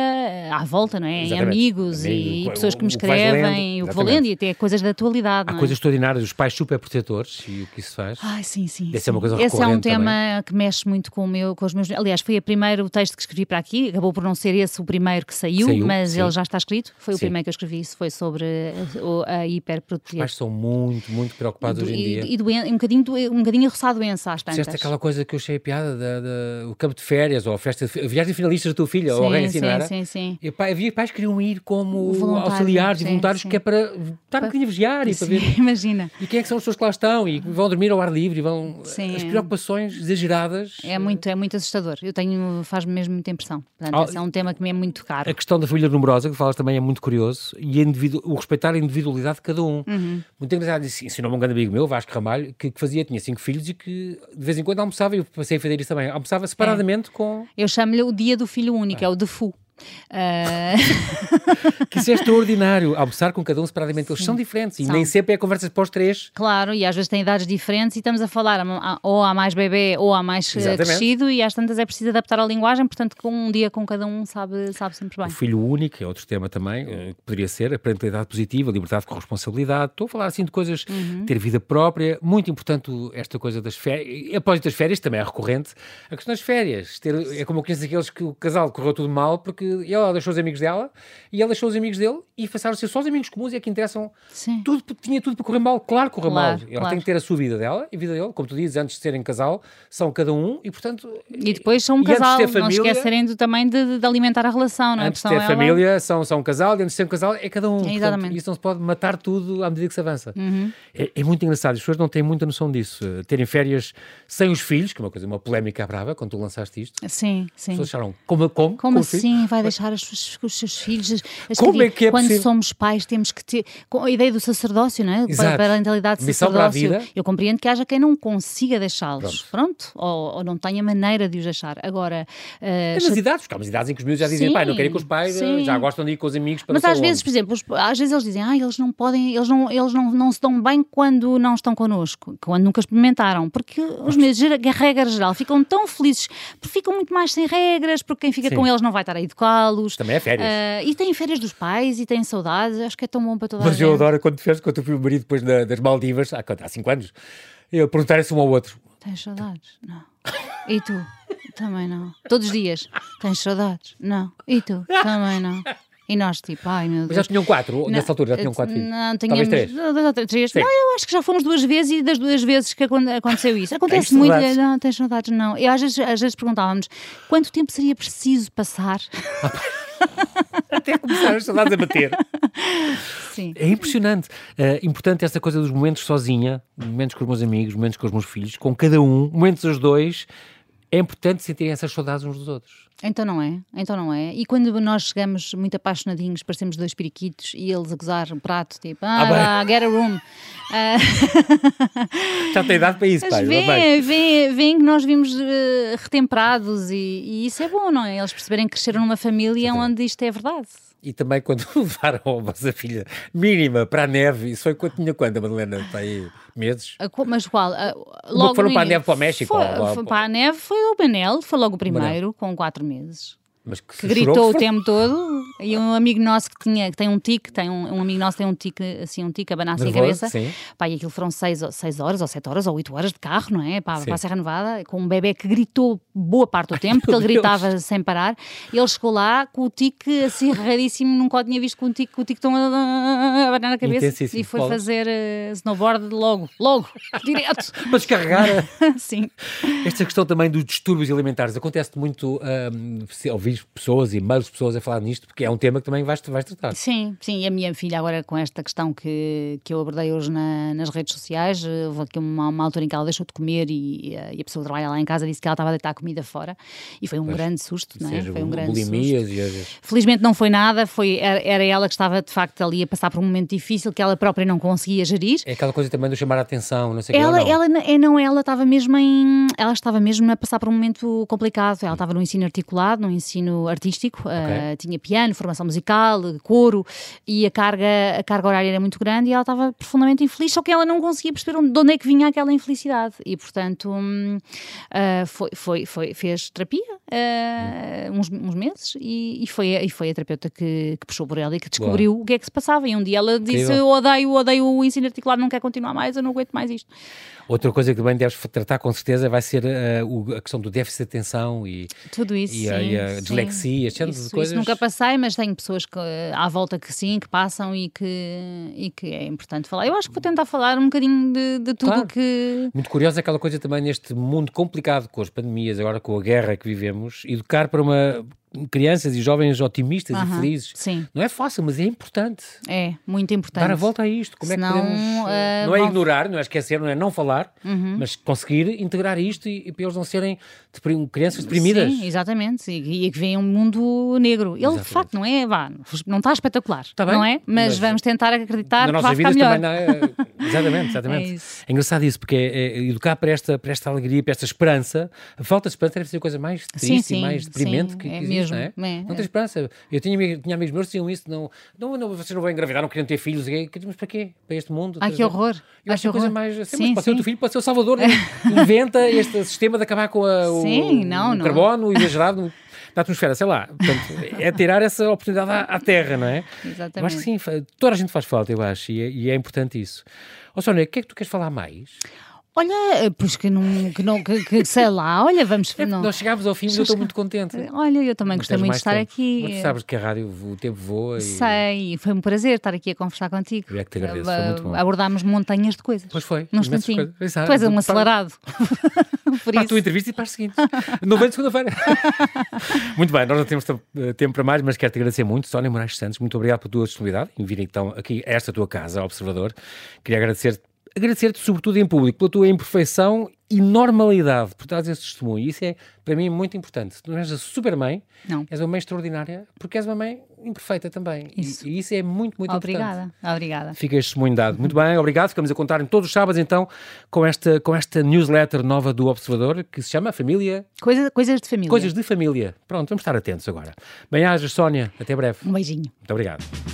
à volta, não é? Em amigos e, e pessoas que me escrevem, o que vou lendo e até coisas da atualidade. Há coisas extraordinárias os pais super protetores e o que isso faz. Ai, sim, sim. Essa é uma coisa Esse é um tema também. que mexe muito com, o meu, com os meus. Aliás, foi o primeiro texto que escrevi para aqui, acabou por não ser esse o primeiro que saiu, saiu mas sim. ele já está escrito. Foi sim. o primeiro que eu escrevi, isso foi sobre a, a hiperproteção. Os pais são muito, muito preocupados hoje em dia. E, doen um bocadinho, um bocadinho a roçar a doença às tantas. Fizeste aquela coisa que eu achei a piada, da, da, o campo de férias, ou a festa, de, a viagem de finalistas da tua filha, sim, ou alguém assim, sim, não era? Sim, sim, e, pá, havia pais que queriam ir como auxiliares e voluntários, que é para estar um bocadinho a vigiar e para ver. [laughs] Imagina. E quem é que são as pessoas que lá estão? E vão dormir ao ar livre e vão. Sim. As preocupações exageradas. É muito, é muito assustador. Eu tenho, faz-me mesmo muita impressão. Portanto, ah, é um tema que me é muito caro. A questão da família numerosa, que falas também, é muito curioso. E individu... o respeitar a individualidade de cada um. Uhum. Muito engraçado. Ensinou-me um grande amigo meu, Vasco Ramalho, que, que, fazia, tinha cinco filhos e que de vez em quando almoçava, e eu passei a fazer isso também. Almoçava separadamente é. com. Eu chamo-lhe o dia do filho único, é, é o DEFU. Uh... que isso é extraordinário, almoçar com cada um separadamente. Eles Sim. são diferentes e são. nem sempre é conversas para os três. Claro, e às vezes têm idades diferentes e estamos a falar ou há mais bebê ou há mais eh, Exatamente. crescido e às tantas é preciso adaptar a linguagem, portanto, com um dia com cada um sabe, sabe sempre bem. O filho único é outro tema também, eh, que poderia ser a parentalidade positiva, a liberdade com responsabilidade. Estou a falar assim de coisas, uhum. ter vida própria, muito importante esta coisa das férias. Após das férias também é recorrente. A questão das férias, ter, é como eu conheço aqueles que o casal correu tudo mal porque ela deixou os amigos dela e ela deixou os amigos dele e passaram a ser só os amigos comuns e é que interessam. Sim. Tudo, tinha tudo para correr mal, claro que correu claro, mal. Ela claro. tem que ter a sua vida dela e a vida dele, como tu dizes, antes de serem casal, são cada um e portanto. E depois são um casal, família, não esquecerem do, também de, de, alimentar a relação, não é? Antes de ter ela... família, são, são um casal e antes de ser um casal é cada um. É, exatamente. Portanto, isso não se pode matar tudo à medida que se avança. Uhum. É, é, muito engraçado, as pessoas não têm muita noção disso. Terem férias sem os filhos, que é uma coisa, uma polémica brava quando tu lançaste isto. Sim, sim. As pessoas acharam, como, como, como assim vai deixar as, os seus filhos? As como é que é Quando possível? somos pais temos que ter, com a ideia do sacerdócio, não é? Exato. Para a parentalidade de sacerdócio. Eu compreendo que haja quem não consiga deixá-los, pronto, pronto ou, ou, não tenha maneira de os deixar. Agora... Uh, nas idades, porque há umas idades em que os meus já dizem, sim, pai, não querem que os pais sim. já gostam de ir com os amigos para Mas às vezes, por exemplo, os, às vezes eles dizem, ah, eles não podem, eles não, eles não, não se dão bem quando não estão connosco, quando nunca experimentaram, porque os meus, regra geral, ficam tão felizes, porque ficam muito mais sem regras, porque quem fica Sim. com eles não vai estar a Também é férias. Uh, e têm férias dos pais e têm saudades, acho que é tão bom para toda Mas a gente. Mas eu adoro quando fez, quando eu fui o marido depois na, das Maldivas, há, há cinco anos, eu perguntar-se um ao outro. Tens saudades? Não. E tu? Também não. Todos os dias. Tens saudades? Não. E tu? Também não. E nós, tipo, ai meu Deus. Mas já tinham quatro, não, nessa altura já tinham quatro filhos? Não, tínhamos três. três. Não, eu acho que já fomos duas vezes e das duas vezes que aconteceu isso. Acontece tens muito. Saudades? Não, tens saudades, não. E às vezes, às vezes perguntávamos quanto tempo seria preciso passar. [laughs] Até começar as saudades a bater. [laughs] Sim. É impressionante. É importante essa coisa dos momentos sozinha, momentos com os meus amigos, momentos com os meus filhos, com cada um, momentos os dois. É importante sentirem essas saudades uns dos outros. Então não é, então não é. E quando nós chegamos muito apaixonadinhos, parecemos dois periquitos e eles a gozar um prato, tipo, ah, ah get a room. [laughs] Já tem idade para isso, pai. Vêem vê, vê que nós vimos uh, retemperados e, e, isso é bom, não é? Eles perceberem que cresceram numa família onde isto é verdade. E também quando [laughs] levaram a vossa filha mínima para a neve, isso foi quando tinha quando, a Madalena? Está aí meses? Mas qual? Logo Foram para a neve para o México? Foi, ou, para a neve foi o Benel, foi logo o primeiro, com quatro meses mas que, que gritou o tempo todo. E um amigo nosso que tinha, que tem um tique, tem um, um amigo nosso tem um tique, assim, um tique a banar assim a cabeça. Sim. Pá, e aquilo foram seis, seis horas, ou sete horas, ou oito horas de carro, não é? Para, para a Serra Nevada, com um bebê que gritou boa parte do tempo, porque ele [laughs] gritava Deus. sem parar. Ele chegou lá com o tique assim raríssimo, nunca o tinha visto com o tique, com o tique tão a, a banar a cabeça. E foi fazer uh, snowboard logo, logo, [laughs] direto. Para descarregar. [laughs] Sim. Esta questão também dos distúrbios alimentares acontece muito, um, ouvir pessoas e meios pessoas a falar nisto, porque é um tema que também vais, vais tratar. Sim, sim, e a minha filha agora com esta questão que, que eu abordei hoje na, nas redes sociais, eh, houve aqui uma, uma, altura em que ela deixou de comer e, eh, e, a pessoa que trabalha lá em casa disse que ela estava a deitar comida fora e foi um grande susto, não é? Foi um grande susto. E... Felizmente não foi nada, foi, era, era, ela que estava de facto ali a passar por um momento difícil que ela própria não conseguia gerir. É aquela coisa também de chamar a atenção, não sei ela, que, ela, não. É, não, ela estava mesmo em, ela estava mesmo a passar por um momento complicado, ela estava no ensino articulado, no ensino artístico, okay. uh, tinha piano, formação musical, coro e a carga, a carga horária era muito grande e ela estava profundamente infeliz, só que ela não conseguia perceber de onde é que vinha aquela infelicidade e portanto um, uh, foi, foi, foi, fez terapia uh, uns, uns, meses e, e, foi, e foi a terapeuta que, que puxou por ela e que descobriu Boa. o que é que se passava e um dia ela disse odeio, odeio o ensino articulado, não quero continuar mais, eu não aguento mais isto. Outra coisa que também deves tratar com certeza vai ser uh, a questão do déficit de atenção e, Tudo isso, e, sim, a, e a dislexia, esse isso, de coisas. Isso nunca passei, mas tenho pessoas que, à volta que sim, que passam e que, e que é importante falar. Eu acho que vou tentar falar um bocadinho de, de tudo claro. que. Muito curiosa aquela coisa também neste mundo complicado com as pandemias, agora com a guerra que vivemos, educar para uma crianças e jovens otimistas e felizes. Sim. Não é fácil, mas é importante. É, muito importante. Dar a volta a isto. Como Senão, é que podemos. Uh, não é ignorar, não é esquecer, não é não falar, uhum. mas conseguir integrar isto e, e para eles não serem de, crianças deprimidas. Sim, exatamente. E, e que veem um mundo negro. Ele, exatamente. de facto, não é. Vá, não está espetacular. Está bem, não é? Mas, mas, vamos tentar acreditar na nossa vida também não é, [laughs] Exatamente, exatamente. É, é engraçado isso, porque é, é, educar para esta, para esta alegria, para esta esperança. A falta de esperança deve ser a coisa mais triste sim, sim, e mais deprimente sim, que, que é existe, mesmo, não é? é não tem esperança. Eu tinha, tinha amigos meus que diziam isso, não, não, não, vocês não vão engravidar, não queriam ter filhos, mas para quê? Para este mundo? Ai, que horror. Eu acho que coisa mais. Assim, sim, pode ser o teu filho, pode ser o Salvador, [laughs] inventa este sistema de acabar com a, o, não, o não. carbono exagerado da atmosfera, sei lá. Portanto, é tirar essa oportunidade à, à, Terra, não é? Exatamente. Eu acho que sim, toda a gente faz falta, eu acho, e é, e é importante isso. Ó oh, Sónia, o que é que tu queres falar mais? Olha, pois que não, que não que, que sei lá, olha, vamos. É não. Nós chegámos ao fim e eu estou muito contente. Olha, eu também gostei muito de estar tempo. aqui. Mas tu sabes que a rádio, o tempo voa. E... Sei, foi um prazer estar aqui a conversar contigo. Eu é que te agradeço, foi muito bom. Abordámos montanhas de coisas. Pois foi. Num instantinho. Tu és um acelerado. [laughs] Por para a tua entrevista e para as seguintes. Não vem de segunda-feira. [laughs] muito bem, nós não temos tempo para mais, mas quero-te agradecer muito, Sónia Moraes Santos. Muito obrigado pela tua disponibilidade em vir então aqui a esta tua casa, Observador. Queria agradecer agradecer-te, sobretudo em público, pela tua imperfeição e normalidade por trás desse testemunho. Isso é, para mim, muito importante. Tu não és a super mãe, não. és uma mãe extraordinária, porque és uma mãe imperfeita também. Isso. E, e isso é muito, muito obrigada. importante. Obrigada, obrigada. Fica este testemunho dado. Muito bem, obrigado. Ficamos a contar em todos os sábados, então, com esta, com esta newsletter nova do Observador, que se chama Família... Coisa, coisas de Família. Coisas de Família. Pronto, vamos estar atentos agora. Bem-ajas, Sónia. Até breve. Um beijinho. Muito obrigado.